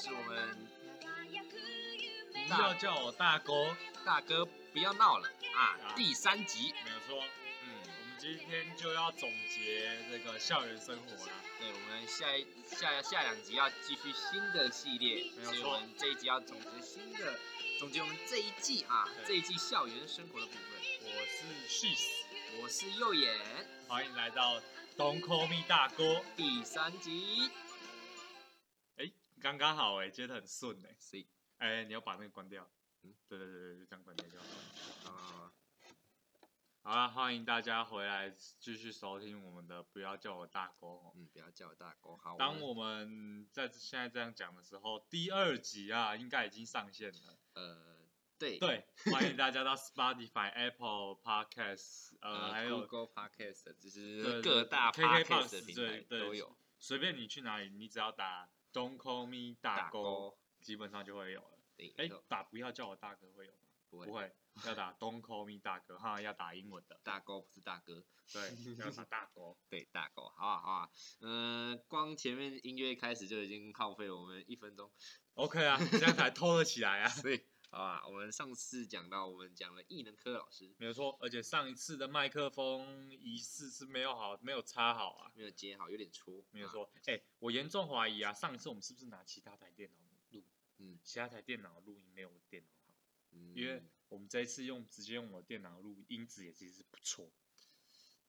是我们不要叫我大哥，大哥不要闹了啊啊第三集。没有错。嗯，我们今天就要总结这个校园生活了。对，我们下一下下两集要继续新的系列，没有错所以我们这一集要总结新的，总结我们这一季啊，对这一季校园生活的部分。我是 She's，我是右眼，欢迎来到 Don't Call Me 大哥。第三集。哎，刚刚好哎，接的很顺哎。所以哎，你要把那个关掉。嗯，对对对对，就这样关掉就好了。啊，好了，欢迎大家回来继续收听我们的，不要叫我大哥哦。嗯，不要叫我大哥，好。当我们在现在这样讲的时候，第二集啊，应该已经上线了。呃，对对，欢迎大家到 Spotify、Apple Podcast，呃，还有 Google Podcast，就对是各大 Podcast 平台都有。随便你去哪里，你只要打 Don't call me 大大哥，基本上就会有了。对，哎打不要叫我大哥会有吗？不会不会，要打 Don't call me 大哥，哈，要打英文的。大哥不是大哥。对，要打大哥。对，大哥，好啊，好啊，嗯、光前面音乐一开始就已经耗费了我们一分钟，OK 啊，这样才偷了起来啊。所以，好啊，我们上次讲到，我们讲了艺能科老师没有错，而且上一次的麦克风仪式是没有好，没有插好啊。没有接好，有点粗，啊，没有错，哎、我严重怀疑啊，上一次我们是不是拿其他台电脑录？嗯其他台电脑录音没有电脑好，嗯因为我们这一次用直接用我的电脑录，音质也其实不错，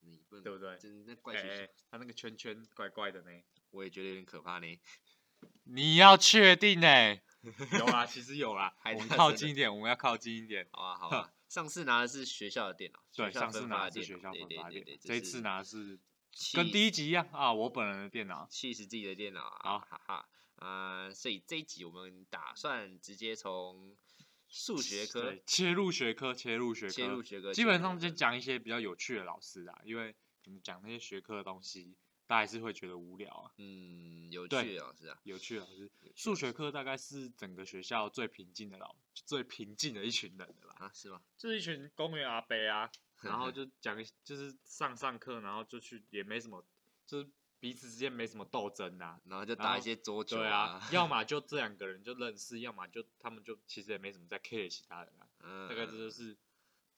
你不能，对不对？真的怪哎、学校，哎它那个圈圈怪怪的呢。我也觉得有点可怕呢，你要确定呢、有啊，其实有啦，还我们靠近一点，我们要靠近一点。好啊，好啊，上次拿的是学校的电脑，对，学校上次分发的电拿的是学校脑对对分发电脑，这一次拿的是跟第一集一样啊，我本人的电脑。气死自己的电脑好。啊，哈哈，啊、所以这一集我们打算直接从数学科对，切入学科，切入学科，切入学科，基本上就讲一些比较有趣的老师啊，因为讲那些学科的东西，大家还是会觉得无聊啊。嗯，有趣的老师啊，有趣的老师，数学的老师科大概是整个学校最平静的老，最平静的一群人的啦，啊，是吗？就是一群公园阿伯啊，然后就讲一，就是上上课，然后就去，也没什么，就是彼此之间没什么斗争啊。然后就打一些桌球对啊，要么 就这两个人就认识，要么就他们就其实也没什么在 care 其他人啊。嗯，大概这就是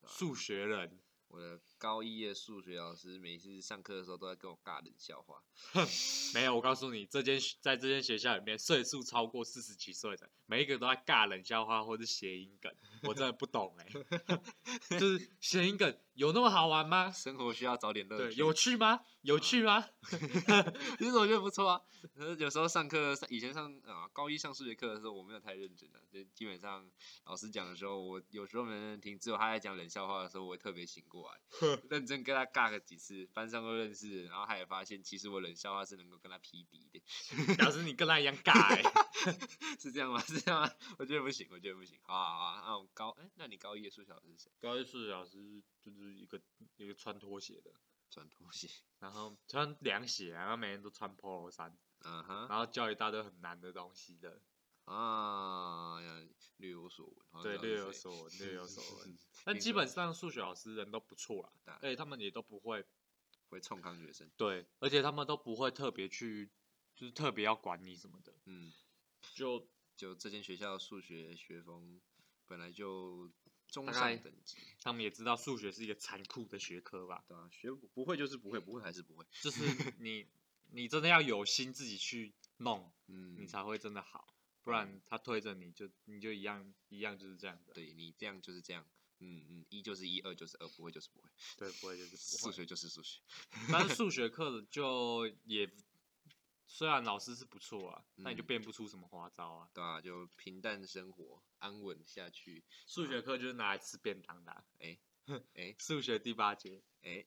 数学人。我的高一的数学老师，每次上课的时候都在跟我尬冷笑话。没有，我告诉你，这间在这间学校里面，岁数超过四十几岁的，每一个都在尬冷笑话或者谐音梗，我真的不懂哎、就是谐音梗有那么好玩吗？生活需要找点乐对，趣，有趣吗？有趣吗？其实我觉得不错啊。有时候上课，以前上啊高一上数学课的时候，我没有太认真的，就基本上老师讲的时候，我有时候没认真听，只有他在讲冷笑话的时候，我会特别醒过来，认真跟他尬个几次，班上都认识，然后他也发现其实我冷笑话是能够跟他匹敌的，表示你跟他一样尬哎、是这样吗？是这样吗？我觉得不行，我觉得不行。好啊好啊，那我高哎、那你高一的数学老师是谁？高一数学老师就是一个一个穿拖鞋的，穿拖鞋。然后穿凉鞋啊，然后每天都穿 polo 衫，嗯哼，然后教一大堆很难的东西的，啊呀，略有所闻。对，略有所闻，略有所闻。但 基本上数学老师人都不错啦，而且他们也都不会会冲康学生。对，而且他们都不会特别去，就是特别要管你什么的，嗯，就就这间学校数学学风本来就中上等级，他们也知道数学是一个残酷的学科吧，对啊，学不不会就是不会，不会还是不会。就是你你真的要有心自己去弄，嗯，你才会真的好，不然他推着你就你就一样一样就是这样的，对你这样就是这样。嗯嗯，一就是一，二就是二，不会就是不会，对，不会就是不会。数学就是数学。但是数学课的 就也虽然老师是不错啊，但你就嗯变不出什么花招啊。对啊，就平淡生活，安稳下去。数学课就是拿来吃便当的啊、哎哎 数学第八节，哎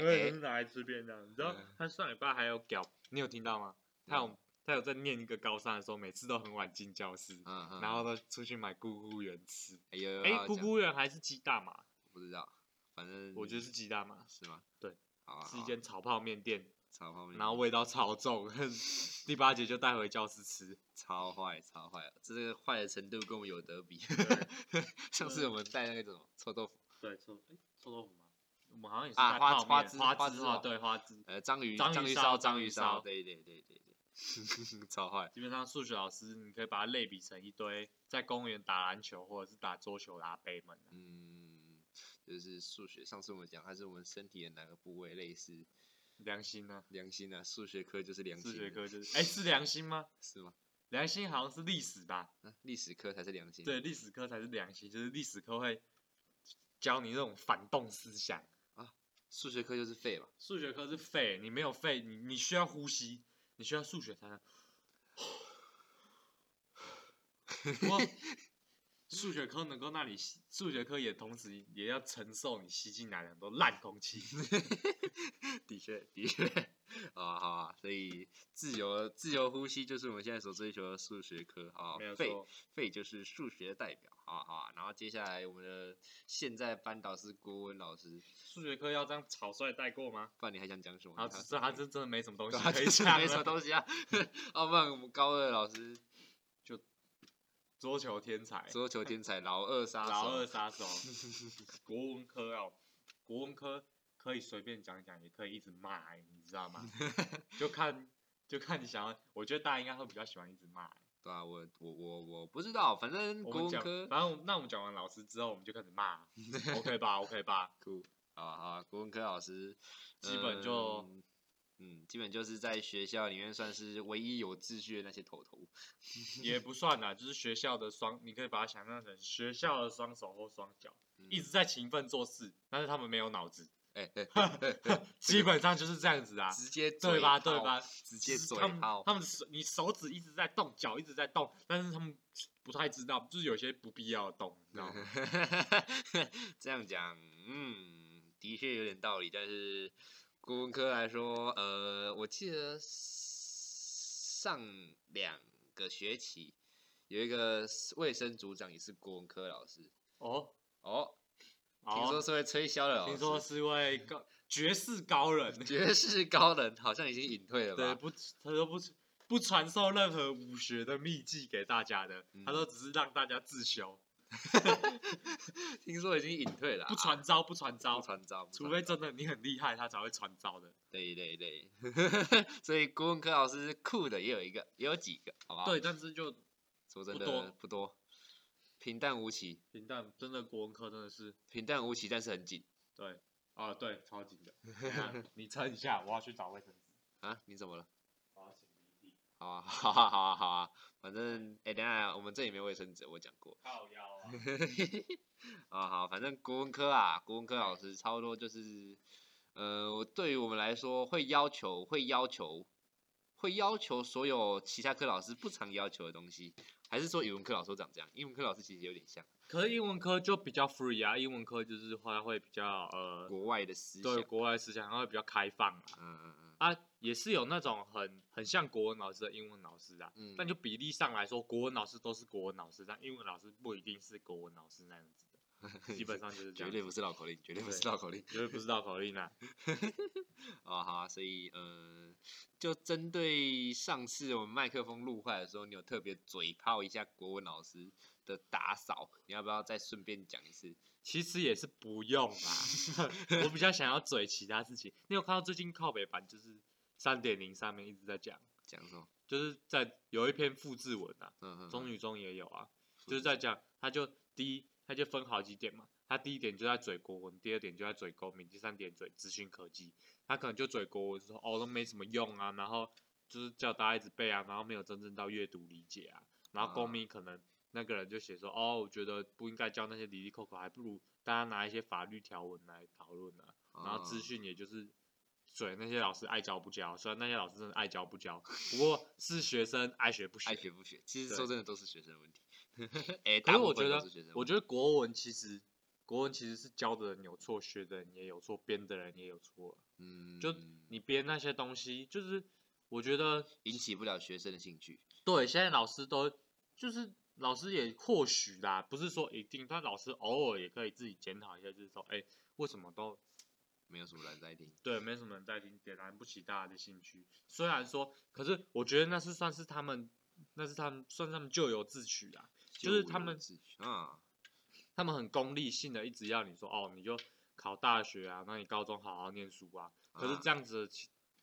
对，拿来吃便当。你知道嗯他上礼拜还有屌，你有听到吗？他有他有在念一个高三的时候，每次都很晚进教室，嗯嗯，然后都出去买咕咕圆吃。哎有有哎、咕咕圆还是鸡蛋嘛？不知道，反正我觉得是鸡蛋嘛，是吗？对，好啊，是一好啊间炒泡面店，炒泡面，然后味道超重。第八节就带回教室吃。超坏超坏，这个坏的程度跟我们有得比。上次我们带那个什么臭豆腐，对，臭哎臭豆腐吗？我们好像也是啊带泡面花花枝花枝啊，花枝哦对花枝。呃，章鱼章鱼鱼烧烧章鱼章鱼烧对对对对。超坏。基本上数学老师你可以把它类比成一堆在公园打篮球或者是打桌球的阿伯们啊。嗯，就是数学。上次我们讲，它是我们身体的哪个部位类似良心呢？良心啊？数学科就是良心，数学科就是，哎，是良心吗？是吗？良心好像是历史吧？啊历史科才是良心。对，历史科才是良心，就是历史科会教你那种反动思想啊。数学科就是废嘛。数学科是废，你没有肺，你你需要呼吸，你需要数学才能。不过 数学科能够让你吸，数学科也同时也要承受你吸进来的很多烂空气。的确，的确，好 啊，好啊，所以自由自由呼吸就是我们现在所追求的数学科，好啊没有，废，废就是数学的代表，好啊，好啊。然后接下来我们的现在班导师郭文老师，数学科要这样草率带过吗？不然你还想讲什么？啊，这他真真的没什么东西可以讲没什么。东西啊。要 不然我们高二老师就桌球天才，桌球天才老二杀手，老二杀手，国文科哦，国文科可以随便讲讲，也可以一直骂、欸，你知道吗？就看就看你想要，我觉得大家应该会比较喜欢一直骂欸、对啊，我我我我不知道，反正文科反正那我们讲完老师之后，我们就开始骂，OK 吧？OK 吧？酷，好啊好啊，国文科老师基本就嗯嗯，基本就是在学校里面算是唯一有秩序的那些头头。也不算啦，就是学校的双，你可以把它想象成学校的双手或双脚，嗯一直在勤奋做事，但是他们没有脑子，哎 基本上就是这样子啊。直接对吧？对吧？直接嘴就是他们他们手，你手指一直在动，脚一直在动，但是他们不太知道，就是有些不必要的动，你知道吗？这样讲，嗯，的确有点道理。但是国文科来说，呃，我记得上两个学期有一个卫生组长也是国文科老师哦，哦，听说是位吹箫的老师，听说是。位高绝世高人，绝世高人，好像已经隐退了吧？对，不，他说不不传授任何武学的秘技给大家的，他都嗯只是让大家自修，听说已经隐退了啊、不传招，不传招不，传招，除非真的你很厉害，他才会传招的。对对对，所以国文科老师酷的也有一个，也有几个，好吧？对，，但是就说真的不多不多，平淡无奇，平淡，真的国文科真的是平淡无奇，但是很紧对，啊对，超紧的。你撑一下，我要去找卫生纸。啊！你怎么了？我要擤鼻涕。好啊，好啊，好啊，好啊，反正哎、等下我们这里没卫生纸，我讲过。靠腰啊！啊好，反正国文科啊，国文科老师差不多就是，呃，我对于我们来说会要求，会要求，会要求所有其他科老师不常要求的东西，还是说语文科老师都长这样？英文科老师其实有点像可是英文科就比较 free 啊，英文科就是话会比较呃，国外的思想。对国外思想，它会比较开放啊。嗯嗯嗯啊，也是有那种很很像国文老师的英文老师啊，嗯，但就比例上来说，国文老师都是国文老师，但英文老师不一定是国文老师那样子的，基本上就是这样。绝对不是绕口令，绝对不是对绕口令。绝对不是绕口令啊。哦，好啊，所以呃，就针对上次我们麦克风录坏的时候，你有特别嘴炮一下国文老师的打扫，你要不要再顺便讲一次？其实也是不用啦，我比较想要嘴其他事情。你有看到最近靠北版就是三点零上面一直在讲，讲什么？就是在有一篇复制文啊，中女中也有啊，就是在讲，他就第一，他就分好几点嘛，他第一点就在嘴国文，第二点就在嘴公民，第三点嘴资讯科技，他可能就嘴国文说哦都没什么用啊，然后就是叫大家一直背啊，然后没有真正到阅读理解啊，然后公民可能那个人就写说哦，我觉得不应该教那些离离扣扣，还不如大家拿一些法律条文来讨论啊，然后资哦讯也就是。嘴那些老师爱教不教，虽然那些老师真的爱教不教，不过是学生爱学不学。爱学不学，其实说真的都是学生的问题。哎、可大部分是我觉得我觉得国文其实国文其实是教的人有错，学的人也有错，编的人也有错。嗯，就你编那些东西，就是我觉得引起不了学生的兴趣。对，现在老师都就是老师也或许啦，不是说一定，但老师偶尔也可以自己检讨一下，就是说，哎、为什么都没有什么人在听，对没什么人在听，点燃不起大家的兴趣。虽然说，可是我觉得那是算是他们，那是他们算是他们咎由自取啦。就是他们啊，他们很功利性的一直要你说哦，你就考大学啊，那你高中好好念书啊。可是啊这样子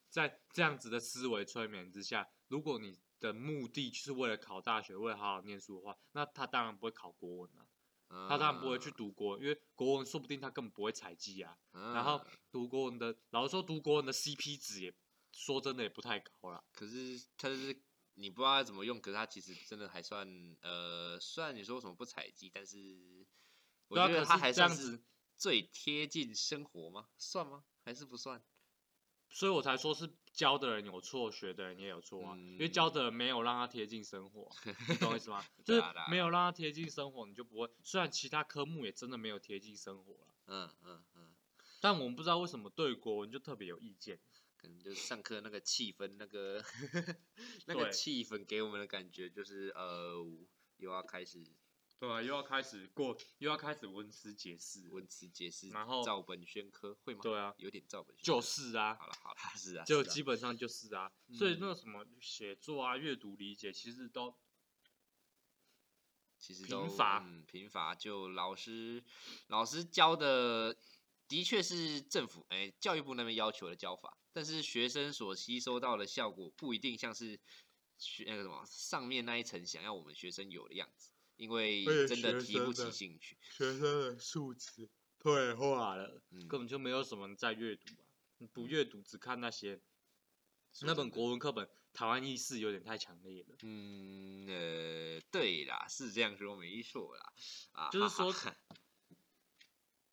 在这样子的思维催眠之下，如果你的目的就是为了考大学，为了好好念书的话，那他当然不会考国文啊，他当然不会去读国文，因为国文说不定他根本不会采集啊。嗯。然后读国文的，老实说读国文的 CP 值也说真的也不太高了。可是他是你不知道他怎么用，可是它其实真的还算呃，虽然你说什么不采集，但是我觉得它还是这样子算是最贴近生活吗？算吗？还是不算？所以我才说是教的人有错，学的人也有错啊。因为嗯教的人没有让他贴近生活，你懂我意思吗？就是没有让他贴近生活，你就不会。虽然其他科目也真的没有贴近生活了，嗯嗯嗯，但我们不知道为什么对国文就特别有意见。可能就是上课那个气氛，那个 那个气氛给我们的感觉就是呃，又要开始对啊，又要开始过，又要开始文词解释。文词解释，然后照本宣科会吗？对啊，有点照本宣科。就是啊，好了好了，是啊，就基本上就是啊。所以嗯那个什么写作啊、阅读理解，其实都其实都贫乏嗯，贫乏。就老师老师教的，的确是政府哎、教育部那边要求的教法，但是学生所吸收到的效果不一定像是学那个什么上面那一层想要我们学生有的样子，因为真的提不起兴趣。学生的素质退化了，嗯，根本就没有什么人在阅读啊。你不阅读，只看那些那本国文课本，台湾意识有点太强烈了。嗯呃，对啦，是这样说没错啦，啊，就是说哈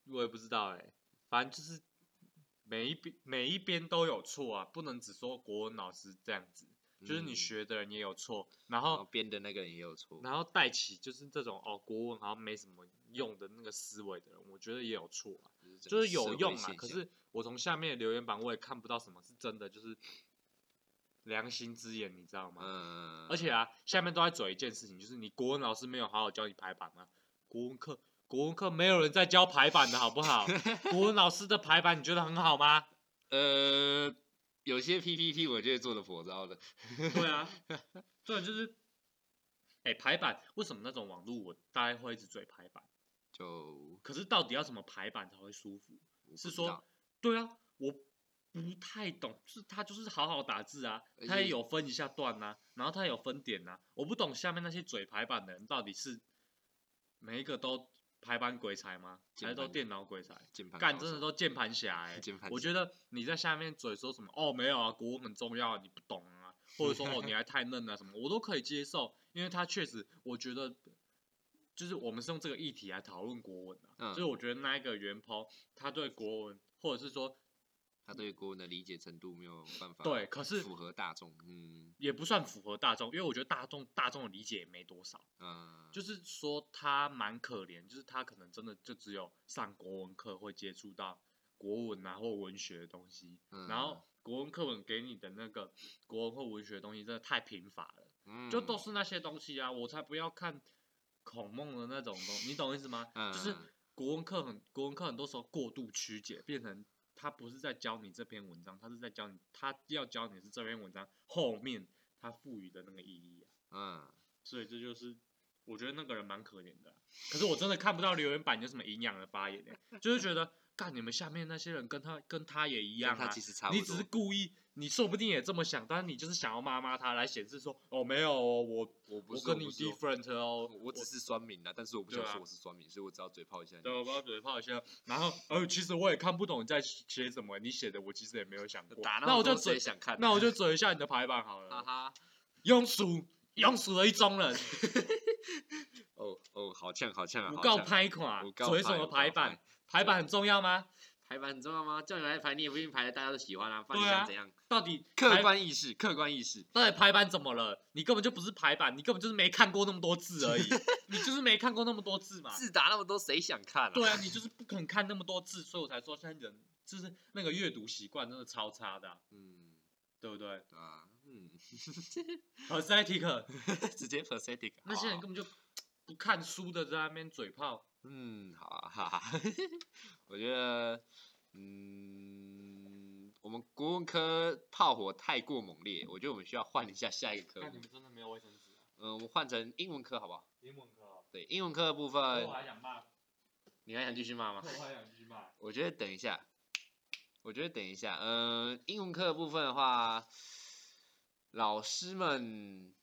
我也不知道哎、反正就是每一边每一边都有错啊，不能只说国文老师这样子，就是你嗯学的人也有错，然然后后编的那个人也有错，然后带起就是这种哦国文好像没什么用的那个思维的人，我觉得也有错啊，整就是有用啊，可是我从下面的留言板我也看不到什么是真的，就是 良心之言，你知道吗？嗯，而且啊，下面都在嘴一件事情，就是你国文老师没有好好教你排版吗？国文课，国文课没有人在教排版的好不好？国文老师的排版你觉得很好吗？呃，有些 PPT 我觉得做的颇糟的，对啊，对，就是，哎、排版为什么那种网络我大概会一直嘴排版？就可是到底要怎么排版才会舒服？是说对啊，我不太懂，就是他就是好好打字啊，他也有分一下段呐、然后他有分点呐、我不懂下面那些嘴排版的人到底是每一个都排版鬼才吗？还是都电脑鬼才？键盘干真的都键盘侠哎、我觉得你在下面嘴说什么哦没有啊，国文很重要啊，你不懂啊，或者说哦你还太嫩啊什么，我都可以接受，因为他确实我觉得。就是我们是用这个议题来讨论国文的、嗯。就是我觉得那一个原 po 他对国文，或者是说他对国文的理解程度没有办法对，可是符合大众，嗯也不算符合大众，因为我觉得大众大众的理解也没多少，嗯，就是说他蛮可怜，就是他可能真的就只有上国文课会接触到国文啊或文学的东西，然嗯后国文课本给你的那个国文或文学的东西真的太贫乏了，嗯就都是那些东西啊，我才不要看孔孟的那种东，你懂意思吗？就是嗯国文课很国文课很多时候过度曲解，变成他不是在教你这篇文章，他是在教你，他要教你是这篇文章后面他赋予的那个意义啊。嗯，所以这就是我觉得那个人蛮可怜的啊、可是我真的看不到留言板有什么营养的发言、欸，就是觉得干你们下面那些人跟他跟他也一样啊他，其实差不多，你只是故意，你说不定也这么想，但是你就是想要骂骂他来显示说哦没有哦，我我不是我跟你不是哦 different 哦，我只是酸民啊，但是我不想对啊说我是酸民，所以我只要嘴炮一下你。对，我帮他嘴炮一下，然后呃，其实我也看不懂你在写什么，你写的我其实也没有想过，打那我就嘴谁，想看啊？那我就嘴一下你的排版好哈了，哈，庸俗庸俗的一中人，哦哦，好呛好呛啊！不够拍款嘴什么排版拍？排版很重要吗？排版很重要吗？叫你来排，你也不一定排的大家都喜欢啊。不然对啊你想怎样？到底客排观意识，客观意识。到底排版怎么了？你根本就不是排版，你根本就是没看过那么多字而已，你就是没看过那么多字嘛。字打那么多，谁想看啊？对啊，你就是不肯看那么多字，所以我才说现在人就是那个阅读习惯真的超差的啊、嗯，对不对对啊，嗯？Pathetic，直接 pathetic。那些人根本就不看书的，在那边嘴炮。嗯，好啊，哈哈。我觉得，嗯，我们国文科炮火太过猛烈，我觉得我们需要换一下下一个科目那你。们真的没有卫生纸啊？嗯，我们换成英文科好不好？英文课哦，对，英文科的部我分，还想骂，你还想继续骂吗？我还想继续骂。我觉得等一下，我觉得等一下，嗯、英文课的部分的话，老师们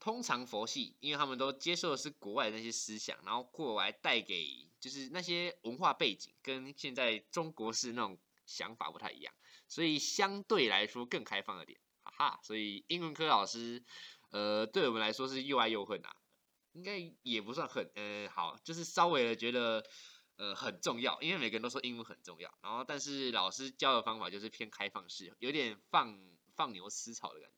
通常佛系，因为他们都接受的是国外的那些思想，然后过来带给就是那些文化背景跟现在中国式那种想法不太一样，所以相对来说更开放一点，哈哈。所以英文科老师，呃，对我们来说是又爱又恨啊，应该也不算恨，呃，好，就是稍微的觉得。呃，很重要，因为每个人都说英文很重要。然后，但是老师教的方法就是偏开放式，有点放放牛吃草的感觉。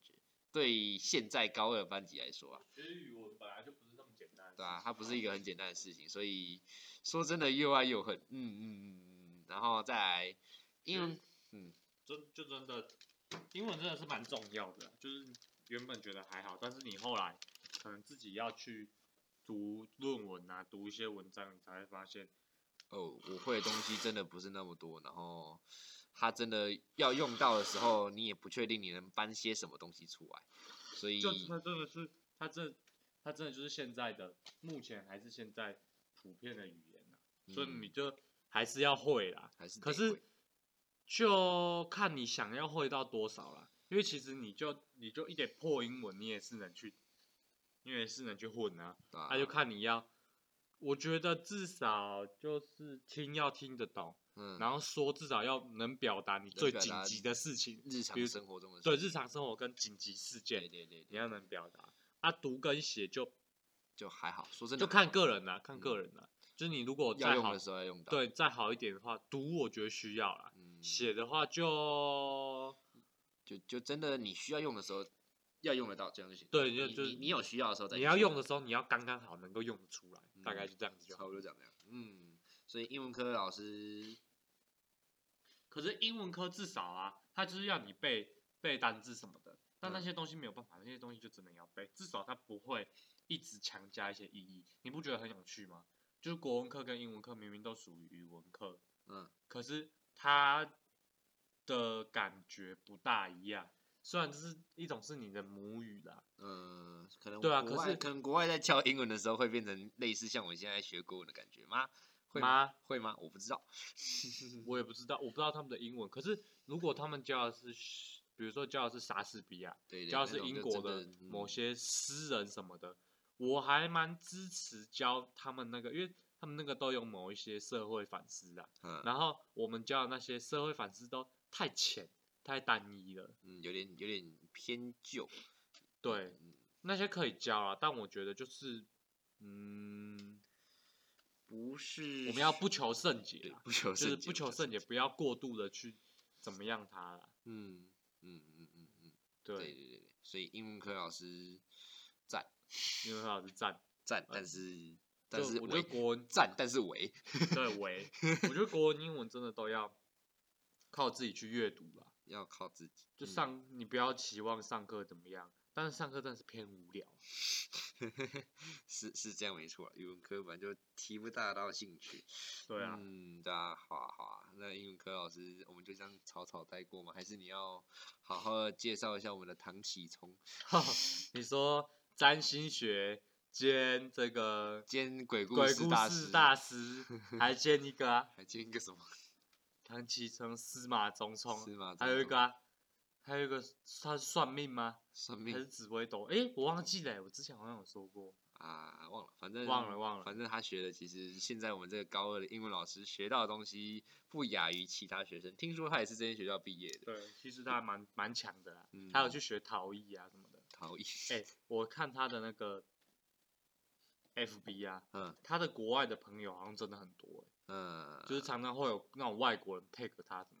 对现在高二班级来说啊，学语文本来就不是那么简单。对啊，它不是一个很简单的事情，所以说真的又爱又恨。嗯嗯嗯嗯。然后再来英文，嗯，真就真的英文真的是蛮重要的，就是原本觉得还好，但是你后来可能自己要去读论文啊，读一些文章，你才会发现。哦，我会的东西真的不是那么多，然后他真的要用到的时候，你也不确定你能搬些什么东西出来，所以他真的是他这他真的就是现在的目前还是现在普遍的语言所以你就还是要会啦，还是可是就看你想要会到多少啦，因为其实你就你就一点破英文你也是能去，你也是能去混啊，那就看你要。我觉得至少就是听要听得懂，嗯，然后说至少要能表达你最紧急的事情，日常生活中的对日常生活跟紧急事件，对对对，你要能表达。啊，读跟写就就还好，说真的就看个人啦，看个人啦。就是你如果要用的时候要用到，对，再好一点的话，读我觉得需要啦，写的话就就就真的你需要用的时候。要用得到这样就行。对，就就是你有需要的时候再。你要用的时候，你要刚刚好能够用得出来，大概就这样子就。差不多这样。嗯，所以英文科老师，可是英文科至少啊，他就是要你背背单字什么的，但那些东西没有办法，那些东西就只能要背。至少他不会一直强加一些意义，你不觉得很有趣吗？就是国文课跟英文课明明都属于语文课，嗯，可是它的感觉不大一样。虽然这是一种是你的母语啦，嗯，可能对啊，可是可能国外在教英文的时候会变成类似像我现在学国文的感觉吗？会吗？会吗？我不知道，我也不知道，我不知道他们的英文。可是如果他们教的是，比如说教的是莎士比亚，教的是英国的某些诗人什么的，我还蛮支持教他们那个，因为他们那个都有某一些社会反思的，然后我们教的那些社会反思都太浅。太单一了，嗯，有点有点偏旧，对，那些可以教啊，但我觉得就是，嗯，不是，我们要不求甚解，不求就是不求甚解，不要过度的去怎么样它了，嗯嗯嗯嗯嗯，对对对对，所以英文科老师赞，英文科老师赞赞，但是但是我觉得国文赞，但是为对为，我觉得国文英文真的都要靠自己去阅读了。要靠自己，就上你不要期望上课怎么样，但是上课真的是偏无聊，是是这样没错，语文课本就提不大到兴趣。对啊，嗯，大家好啊好啊，那英文科老师我们就这样草草带过吗？还是你要好好介绍一下我们的唐启聪？你说占星学兼这个兼鬼故事故事大师，还兼一个啊？还兼一个什么？唐启聪司马中冲，马还有一个啊，还有一个他是算命吗？算命还是紫微斗？哎，我忘记了，我之前好像有说过啊，忘了，反正忘了忘了，反正他学的其实现在我们这个高二的英文老师学到的东西不亚于其他学生，听说他也是这间学校毕业的。对，其实他还蛮蛮强的啦，他有去学陶艺啊什么的。陶艺。哎，我看他的那个 FB 啊，嗯，他的国外的朋友好像真的很多哎。嗯，就是常常会有那种外国人 take 他什么的，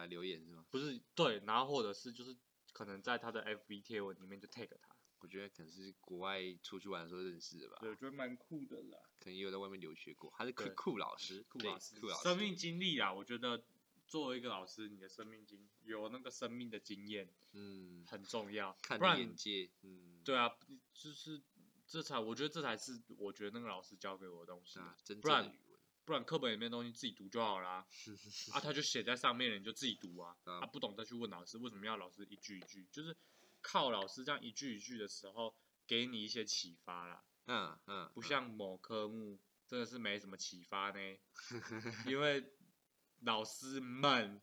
来留言是吗？不是，对，然后或者是就是可能在他的 FB 贴文里面就 take 他。我觉得可能是国外出去玩的时候认识的吧。对，我觉得蛮酷的啦。可能也有在外面留学过，他是酷酷老师，酷老师，生命经历啊，我觉得作为一个老师，你的生命经有那个生命的经验，嗯，很重要。看眼界，嗯，对啊，就是这才，我觉得这才是我觉得那个老师教给我的东西啊，真不然。不然课本里面东西自己读就好啦，啊，他就写在上面了，你就自己读啊。啊，不懂再去问老师，为什么要老师一句一句？就是靠老师这样一句一句的时候，给你一些启发啦。嗯嗯，不像某科目真的是没什么启发呢，因为老师们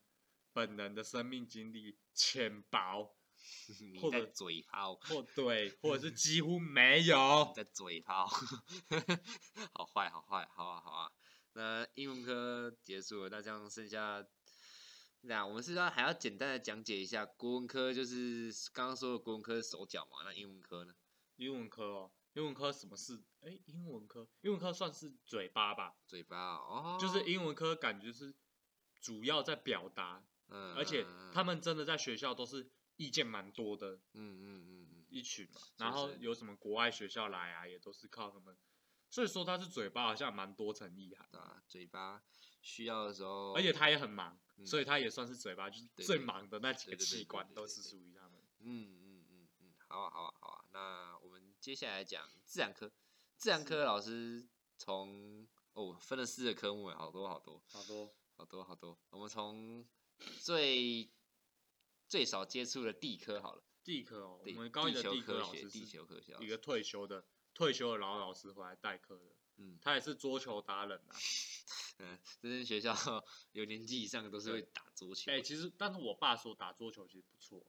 本人的生命经历浅薄，或者嘴炮，或对，或者是几乎没有你。在嘴炮，好坏好坏，好啊好啊。那英文科结束了，那这样剩下，那我们是要还要简单的讲解一下国文科，就是刚刚说的国文科是手脚嘛，那英文科呢？英文科哦，英文科什么是？哎，英文科，英文科算是嘴巴吧，嘴巴哦，就是英文科感觉是主要在表达，嗯，而且嗯他们真的在学校都是意见蛮多的嗯嗯嗯嗯，一群嘛，然后有什么国外学校来啊，也都是靠他们，所以说他是嘴巴好像蛮多层意涵对，啊，嘴巴需要的时候，而且他也很忙，嗯所以他也算是嘴巴，就是最忙的那几个对对对对器官都对对对是属于他们。嗯嗯嗯嗯，好啊好啊好啊，那我们接下来讲自然科，自然科老师从哦分了四个科目，好多好多好多好多好多，我们从最最少接触的地科好了，地科哦，我地们高一的地球地科科学，地老师是球科学老一个师，退休的退休的老老师回来代课的，嗯他也是桌球达人啊。嗯，这间学校 有年纪以上的都是会打桌球哎、的，其实但是我爸说打桌球其实不错，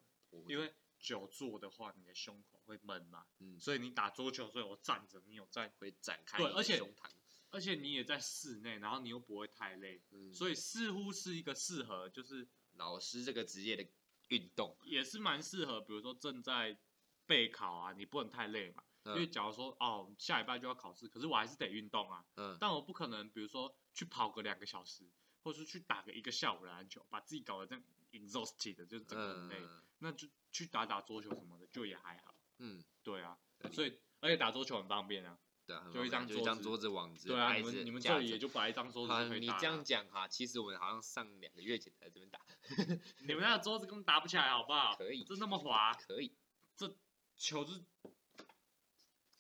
因为久坐的话你的胸口会闷嘛，嗯所以你打桌球，所以我站着，你有在，会展开对而且胸膛，而且你也在室内，然后你又不会太累，嗯，所以似乎是一个适合，就是老师这个职业的运动，也是蛮适合，比如说正在备考啊，你不能太累嘛。因为嗯假如说哦，下礼拜就要考试，可是我还是得运动啊。嗯但我不可能，比如说去跑个两个小时，或是去打个一个下午的篮球，把自己搞得这样 exhausted 的，就是整个很累。嗯那就去打打桌球什么的，就也还好。嗯，对啊所以而且打桌球很方便啊。对啊，很就一张方便就一桌子张桌子网子，对啊，你们你们这里也就摆一张桌子好，就可以打。你这样讲哈，其实我们好像上两个月前才在这边打，你们那个桌子根本打不起来，好不好？可以这那么滑，可以，这球是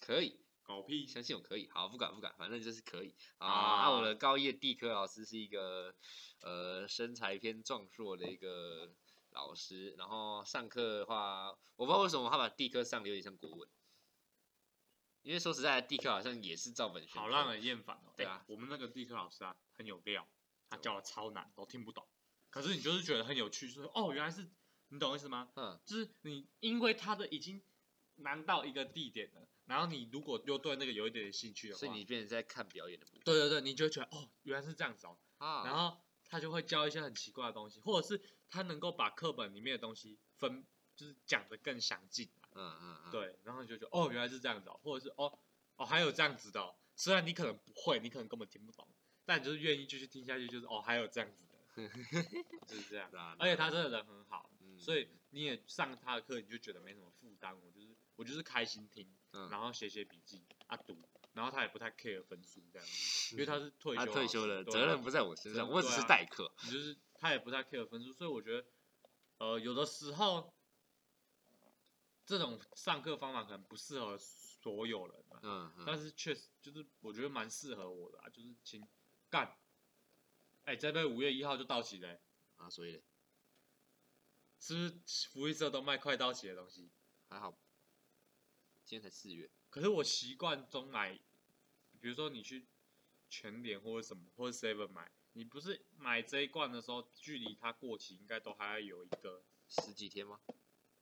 可以，狗屁。相信我可以。好，不管不管，反正就是可以。啊，我的高一的地科老师是一个呃身材偏壮硕的一个老师，然后上课的话，我不知道为什么他把地科上的有点像国文，因为说实在的，地科好像也是照本宣科。好让人厌烦哦。对啊哎我们那个地科老师啊，很有料，他教的超难，都听不懂。可是你就是觉得很有趣，说哦，原来是你懂我意思吗？嗯，就是你因为他的已经难到一个地点了，然后你如果又对那个有一点点兴趣的话，所以你变成在看表演的部分对对对，你就会觉得哦，原来是这样子哦。啊然后他就会教一些很奇怪的东西，或者是他能够把课本里面的东西分，就是讲的更详尽啊。嗯嗯嗯，对，然后你就觉得哦，原来是这样子哦，或者是哦哦还有这样子的、哦，虽然你可能不会，你可能根本听不懂，但你就是愿意继续听下去，就是哦还有这样子的，就是这样。而且他真的人很好，嗯所以你也上他的课，你就觉得没什么负担。我就是我就是开心听，嗯然后写写笔记啊读，然后他也不太 care 分数这样子，因为他是退休他老师，退休了，责任不在我身上，责我只是代课。你就是他也不太 care 分数，所以我觉得，呃，有的时候这种上课方法可能不适合所有人啊，嗯，嗯但是确实就是我觉得蛮适合我的啊，就是请干。哎、这杯五月一号就到期了欸、啊，所以嘞是不是福利社都卖快到期的东西？还好，今天才四月，可是我习惯中买，比如说你去全联或者什么，或者 Seven 买，你不是买这一罐的时候，距离它过期应该都还要有一个十几天吗？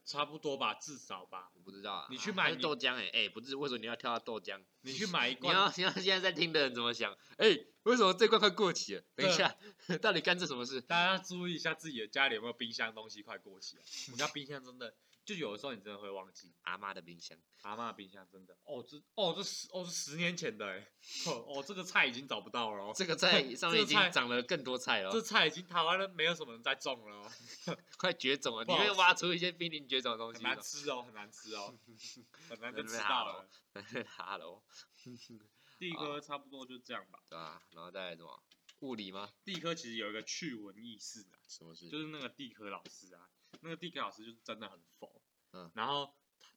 差不多吧，至少吧。我不知道啊。你去买你豆浆哎、哎、不是，为什么你要跳到豆浆？你去买一罐你要罐，你要现在在听的人怎么想？哎、为什么这罐快过期了？等一下，到底干这什么事？大家要注意一下自己的家里有没有冰箱东西快过期了。我们家冰箱真的，就有的时候你真的会忘记。阿妈的冰箱，阿妈的冰箱真的，哦这哦这十哦是十年前的哎，哦哦这个菜已经找不到了哦，这个菜上面已经长了更多菜了这哦，菜已经台湾人没有什么人在种了哦，快绝种了！你会挖出一些濒临绝种的东西很。难吃哦，很难吃哦，很难吃到了。哈喽，第一科差不多就这样吧。对啊？然后再来什么？物理吗？地科其实有一个趣闻轶事啊，什么事？就是那个地科老师啊，那个地科老师就是真的很佛，嗯。然后他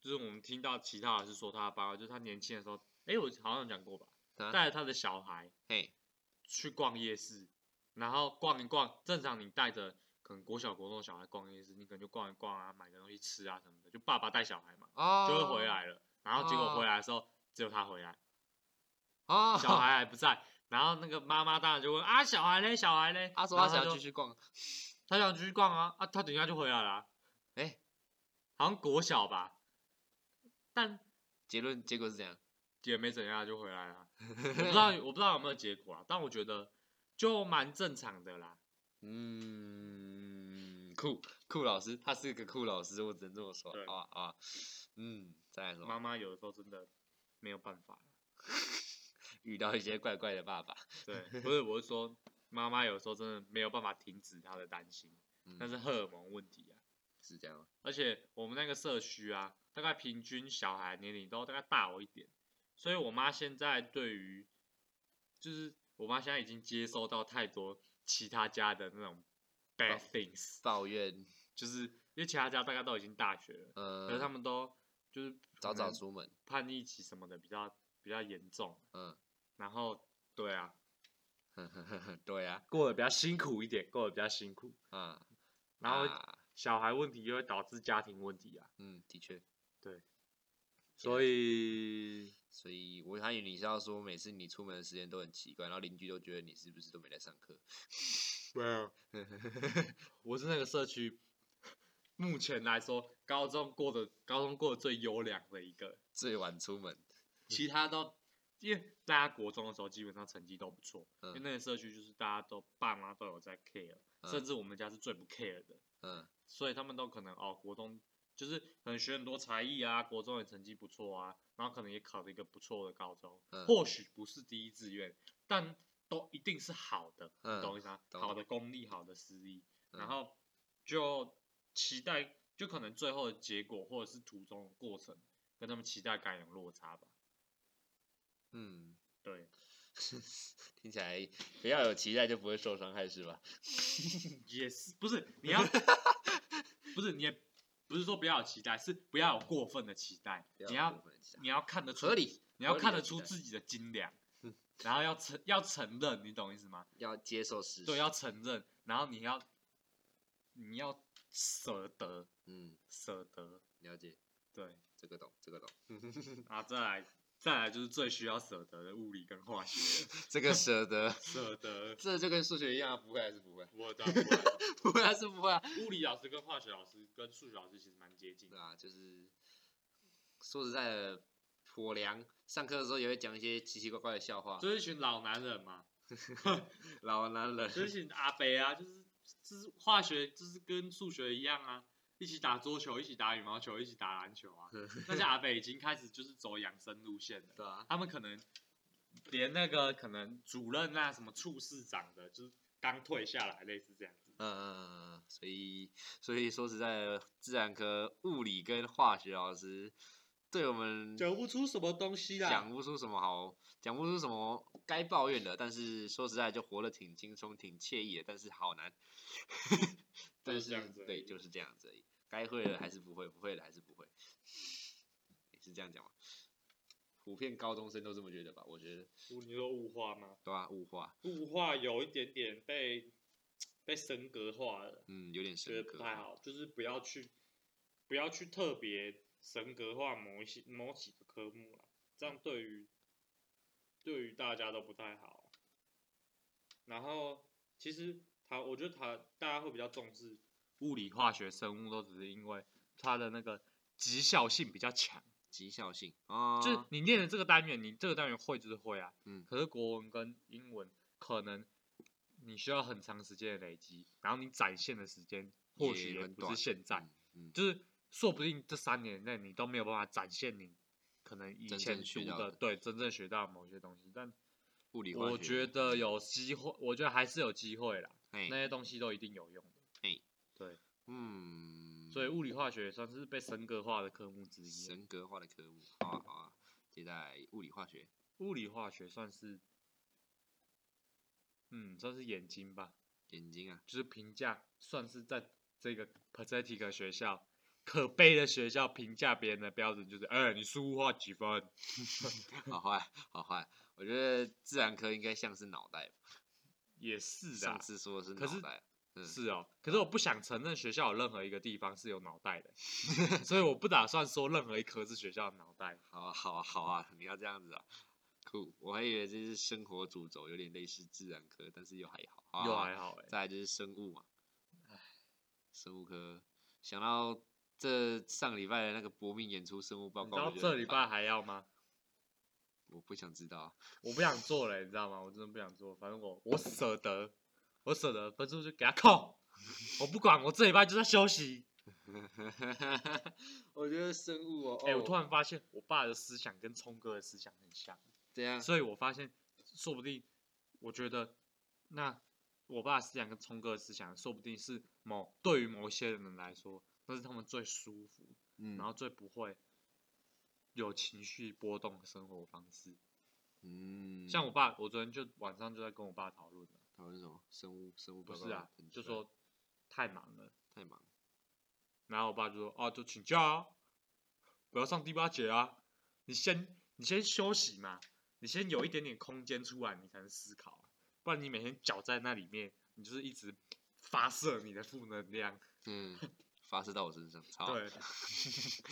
就是我们听到其他老师说他的八卦，就是他年轻的时候，哎，我好像讲过吧，啊带着他的小孩嘿，去逛夜市，然后逛一逛，正常你带着可能国小国中的小孩逛夜市，你可能就逛一逛啊，买个东西吃啊什么的，就爸爸带小孩嘛，哦，就会回来了，然后结果哦回来的时候只有他回来，哦，小孩还不在，然后那个妈妈当然就问啊，小孩嘞，小孩嘞，他说他想要继续逛，他想出去逛啊，啊，他等一下就回来了啊、哎，好像国小吧，但结论结果是怎样？也没怎样就回来了。我不知道我不知道有没有结果啊，但我觉得就蛮正常的啦。嗯，酷酷老师，他是个酷老师，我只能这么说。对啊啊，嗯，再来说，妈妈有的时候真的没有办法。遇到一些怪怪的爸爸，对，不是我是说，妈妈有时候真的没有办法停止她的担心，嗯。是荷尔蒙问题啊。是这样吗？而且我们那个社区啊，大概平均小孩年龄都大概大我一点，所以我妈现在对于，就是我妈现在已经接收到太多其他家的那种 bad 哦 things，抱怨，就是因为其他家大概都已经大学了，嗯，可是他们都就是早早出门，叛逆期什么的比较比较严重，嗯，然后对啊，对啊，过得比较辛苦一点，过得比较辛苦，啊，然后啊。小孩问题又会导致家庭问题啊，嗯，的确，所以所以我还以为你是要说每次你出门的时间都很奇怪，然后邻居都觉得你是不是都没在上课？没有，我是那个社区，目前来说高中过得高中过得最优良的一个，最晚出门，其他都因为大家国中的时候基本上成绩都不错，因为嗯那个社区就是大家都爸妈都有在 care，、嗯甚至我们家是最不 care 的，嗯所以他们都可能哦国中就是可能学很多才艺啊，国中也成绩不错啊，然后可能也考了一个不错的高中，嗯或许不是第一志愿，但都一定是好的，嗯你懂我意思吗？懂好的公立，好的私立，嗯然后就期待，就可能最后的结果或者是途中的过程跟他们期待感有落差吧。嗯，对，听起来不要有期待就不会受伤害是吧？也是不是你要 不是你也不是说不要有期待，是不要有过分的期待，不你要你要看得出合理，你要看得出自己的斤两嗯，然后要承要承认，你懂意思吗？要接受事实，对，要承认，然后你要你要舍得嗯，舍得，了解，对，这个懂，这个懂，然后再来再来就是最需要舍得的物理跟化学了，这个舍得，舍得。这就跟数学一样啊，不会还是不会？我当然不会不会还是不会啊？物理老师跟化学老师跟数学老师其实蛮接近的。对啊，就是说实在的，颇良上课的时候也会讲一些奇奇怪怪的笑话，就是一群老男人嘛，老男人，就是一群阿伯啊，就是就是化学就是跟数学一样啊，一起打桌球，一起打羽毛球，一起打篮球啊。那些阿北已经开始就是走养生路线了，对啊，他们可能连那个可能主任啊什么处室长的，就是刚退下来，类似这样子。嗯嗯嗯嗯，所以所以说实在的，自然科物理跟化学老师对我们讲不出什么东西啦。讲不出什么好，讲不出什么该抱怨的，但是说实在就活得挺轻松、挺惬意的，但是好难。但 是就是这样子对，就是这样子而已。该会的还是不会，不会的还是不会，也是这样讲吗？普遍高中生都这么觉得吧？我觉得，你说物化吗？对啊，物化，物化有一点点被被神格化了。嗯，有点觉深刻，得不太好，就是不要去不要去特别神格化某一些某几个科目了，这样对于对于大家都不太好。然后其实他，我觉得他大家会比较重视物理、化学、生物，都只是因为它的那个极效性比较强。极效性啊，就是你念的这个单元，你这个单元会就是会啊，嗯可是国文跟英文可能你需要很长时间的累积，然后你展现的时间或许也不是现在，嗯嗯，就是说不定这三年内你都没有办法展现你可能以前读的对真正学到的某些东西，但物理化我觉得有机会，我觉得还是有机会啦，嘿那些东西都一定有用的。嘿对，嗯，所以物理化学也算是被神格化的科目之一啊。神格化的科目，好啊好啊。接下来物理化学，物理化学算是，嗯，算是眼睛吧，眼睛啊，就是评价算是在这个 pathetic 学校可悲的学校评价别人的标准就是，哎、你数物化几分？好坏好坏。我觉得自然科应该像是脑袋吧，也是的上啊，次说的是脑袋，嗯是哦。可是我不想承认学校有任何一个地方是有脑袋的，所以我不打算说任何一科是学校的脑袋。好啊好啊好啊，你要这样子啊，酷。我还以为这是生活主轴，有点类似自然科，但是又还好，好啊又还好哎、再来就是生物嘛，唉，生物科想到这上礼拜的那个搏命演出生物报告，你知道我觉得很棒这礼拜还要吗？我不想知道啊。我不想做了，你知道吗？我真的不想做，反正我我舍得，我舍得，分数就给他扣，我不管，我这礼拜就在休息。我觉得生物哦，哎、我突然然发现我爸的思想跟聪哥的思想很像，这样，所以我发现，说不定，我觉得，那我爸的思想跟聪哥的思想，说不定是某对于某些人来说，那是他们最舒服，嗯，然后最不会有情绪波动的生活方式。嗯，像我爸，我昨天就晚上就在跟我爸讨论了，讨论什么生物生物报告不是啊就说太忙了，太忙，然后我爸就说，哦，就请假啊，不要上第八节啊，你先你先休息嘛，你先有一点点空间出来，你才能思考啊，不然你每天搅在那里面，你就是一直发射你的负能量。嗯，发射到我身上，操，对，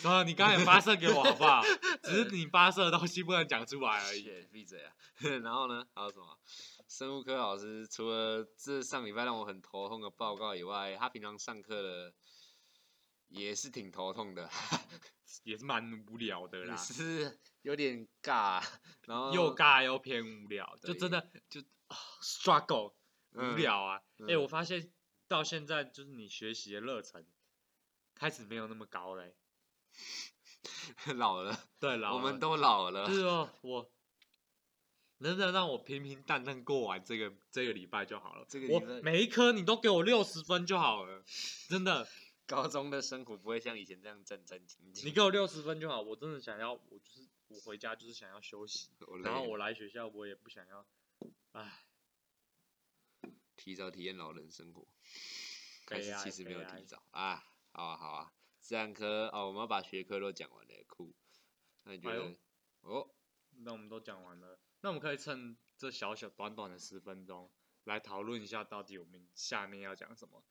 然 后你刚才也发射给我好不好？只是你发射的东西不能讲出来而已。谢闭嘴啊！然后呢，还有什么？生物科老师除了这上礼拜让我很头痛的报告以外，他平常上课的也是挺头痛的，也是蛮无聊的也啦，是有点尬，然后又尬又偏无聊，就真的就啊 struggle 无嗯聊啊。哎、嗯我发现到现在就是你学习的热忱开始没有那么高嘞、老了，对了，我们都老了就，是哦我能不能让我平平淡淡过完这个这个礼拜就好了？我这个我每一科你都给我六十分就好了，真的，高中的生活不会像以前这样战战兢兢。你给我六十分就好。我真的想要，我就是我回家就是想要休息，然后我来学校我也不想要，唉，提早体验老人生活，开悲哀始其实没有提早啊，好啊好啊，自然科哦，我们要把学科都讲完了，酷。那你觉得？哦，那我们都讲完了，那我们可以趁这小小短短的十分钟来讨论一下，到底我们下面要讲什么。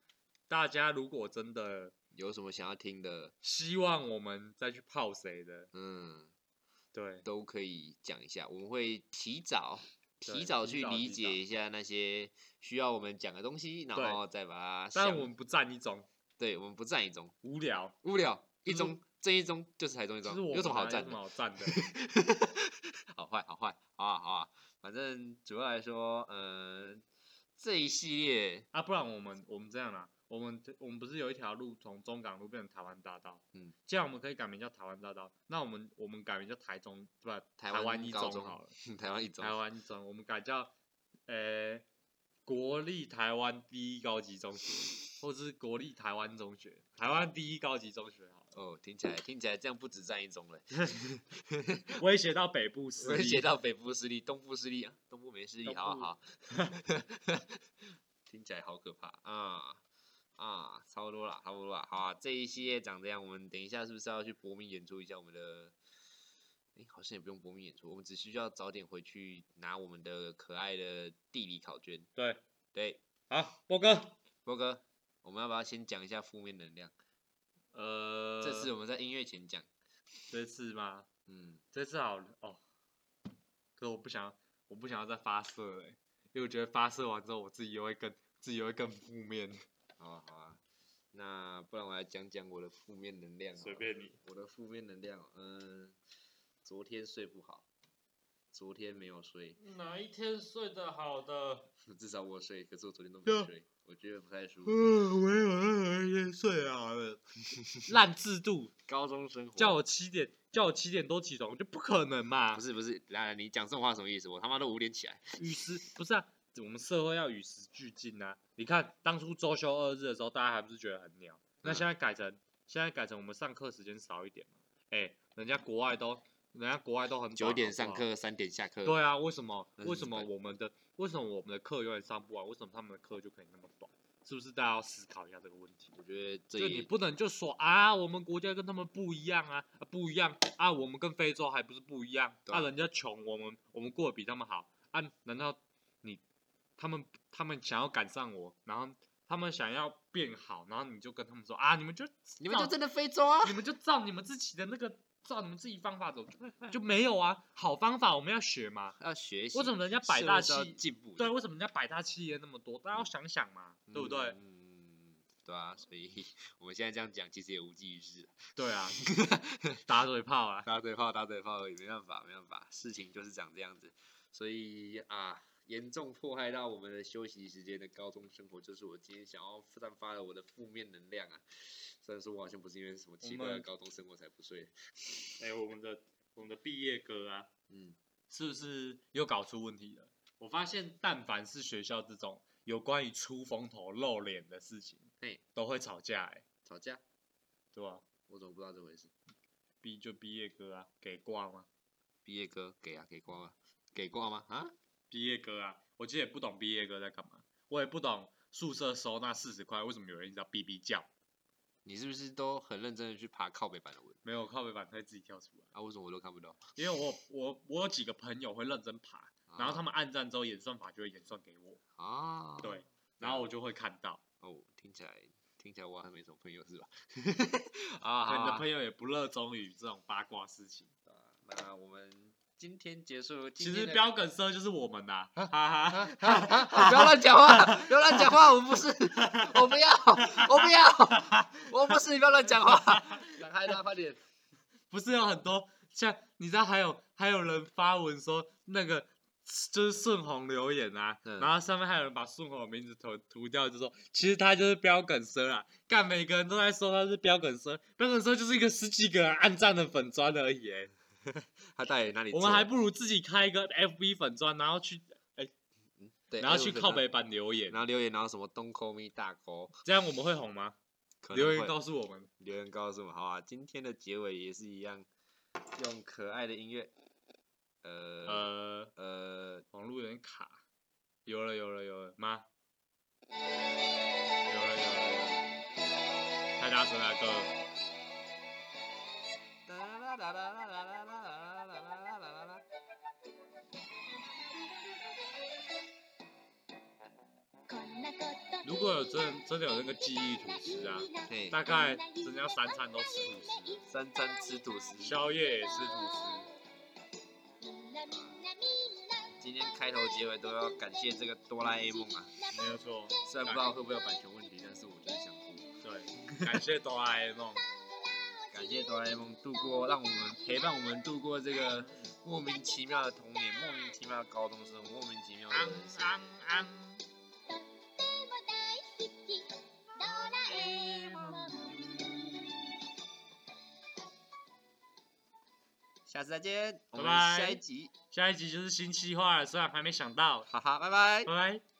大家如果真的有什么想要听的，希望我们再去泡谁的，嗯，对，都可以讲一下，我们会提早提早去理解一下那些需要我们讲的东西，然后再把它想但我们不占一种对我们不占一中，无聊，无聊一就是中正一中就是台中一中有什么好占什么？好占的？好坏好坏，好啊好啊，反正主要来说，嗯、这一系列啊，不然我们我们这样啦，我们我们不是有一条路从中港路变成台湾大道？嗯，既然我们可以改名叫台湾大道，那我们我们改名叫台中，不台湾湾一中中好了，台湾一中台湾一中，我们改叫呃国立台湾第一高级中学，或者是国立台湾中学，台湾第一高级中学好了，哦，听起来听起来这样不止占一中了 威胁到北部势力，威胁到北部势力、东部势力啊，东部没势力，好好好，听起来好可怕啊啊，差不多了，差不多了，好啊，这一系列长这样，我们等一下是不是要去搏命演出一下我们的？哎，好像也不用搏命演出，我们只需要早点回去拿我们的可爱的地理考卷。对，对，好，波哥，波哥，我们要不要先讲一下负面能量？呃，这次我们在音乐前讲，这次吗？嗯，这次好哦，可是我不想，我不想要再发射了欸，因为我觉得发射完之后，我自己又会更自己又会更负面。好啊好啊，那不然我来讲讲我的负面能量。随便你。我的负面能量，嗯，昨天睡不好，昨天没有睡，哪一天睡得好的？至少我睡，可是我昨天都没睡，我觉得不太舒服。嗯，没有哪一天睡啊的。烂制度，高中生活叫我七点，叫我七点多起床，我就不可能嘛。不是不是，来来，你讲这种话什么意思？我他妈都五点起来。与时不是啊，我们社会要与时俱进啊。你看当初周休二日的时候，大家还不是觉得很鸟？那嗯现在改成现在改成我们上课时间少一点嘛？哎、人家国外都人家国外都很九点上课，三点下课。对啊，为什么？为什么我们的为什么我们的课永远上不完？为什么他们的课就可以那么短？是不是大家要思考一下这个问题？我觉得这就你不能就说啊，我们国家跟他们不一样啊，啊不一样啊，我们跟非洲还不是不一样啊啊？人家穷，我们我们过得比他们好啊？难道你他们他们想要赶上我，然后他们想要变好，然后你就跟他们说啊，你们就你们就真的非洲啊？你们就照你们自己的那个照你们自己方法走，就就没有啊，好方法我们要学嘛。要学习。为什么人家百大企进步的？对，为什么人家百大企业那么多？大家要想想嘛，对不对？嗯，对啊，所以 我们现在这样讲，其实也无济于事，对啊，打嘴炮啊，打嘴炮打嘴炮而已，没办法没办法，事情就是长这样子，所以啊，严重迫害到我们的休息时间的高中生活，就是我今天想要散发了我的负面能量啊。虽然说我好像不是因为什么奇怪的高中生活才不睡，哎、我们的我们的毕业歌啊，嗯，是不是又搞出问题了？我发现，但凡是学校这种有关于出风头、露脸的事情，嘿，都会吵架、哎，吵架，对吧、我怎么不知道这回事？毕就毕业歌啊，给挂吗？毕业歌给啊给挂吗？给挂吗？啊？毕业歌啊，我其实也不懂毕业歌在干嘛，我也不懂宿舍收那四十块为什么有人一直要哔哔叫，你是不是都很认真的去爬靠北版的文没有靠北板可以自己跳出来，啊？为什么我都看不到？因为我我我有几个朋友会认真爬，然后他们们按赞之后演算法就会演算给我，啊，对，然后我就会看到，哦，听起来听起来我好像没什么朋友是吧？啊，你的朋友也不热衷于这种八卦事情。啊那我们今天结束。其实标梗社就是我们呐，哈哈啊哈。啊啊不要乱讲话，不要乱讲话，我不是，我不要，我不要，我不是，你不要乱讲话，赶开他，快点。不是有很多像你知道还有还有人发文说那个就是顺红留言啊，嗯然后上面还有人把顺红的名字涂涂掉，就说其实他就是标梗社啊，干每个人都在说他是标梗社，标梗社就是一个十几个人暗赞的粉砖而已欸，他到底哪里？我们还不如自己开一个 FB 粉砖，然后去哎对，然后去靠北版留言然，后留言，然后什么东扣咪大哥，这样我们会红吗？留言告诉我们。留言告诉我们，好啊，今天的结尾也是一样，用可爱的音乐，呃呃，呃，网络有点卡，有了有了有了妈？有了有了有了，太大声了哥。如果有真真的有那个记忆吐司啊，嘿，大概真的要三餐都吃吐司，三餐吃吐司。宵夜也吃吐司。今天开头结尾都要感谢这个哆啦 A 梦啊，没有错，虽然不知道会不会有版权问题，但是我就是想哭，对，感谢哆啦 A 梦。感谢哆啦 A 梦度过，让我们陪伴我们度过这个莫名其妙的童年，莫名其妙的高中生活，莫名其妙的人生。安安。下次再见，我们拜拜下一集，下一集就是新计划了，虽然还没想到，哈哈，拜拜拜。拜。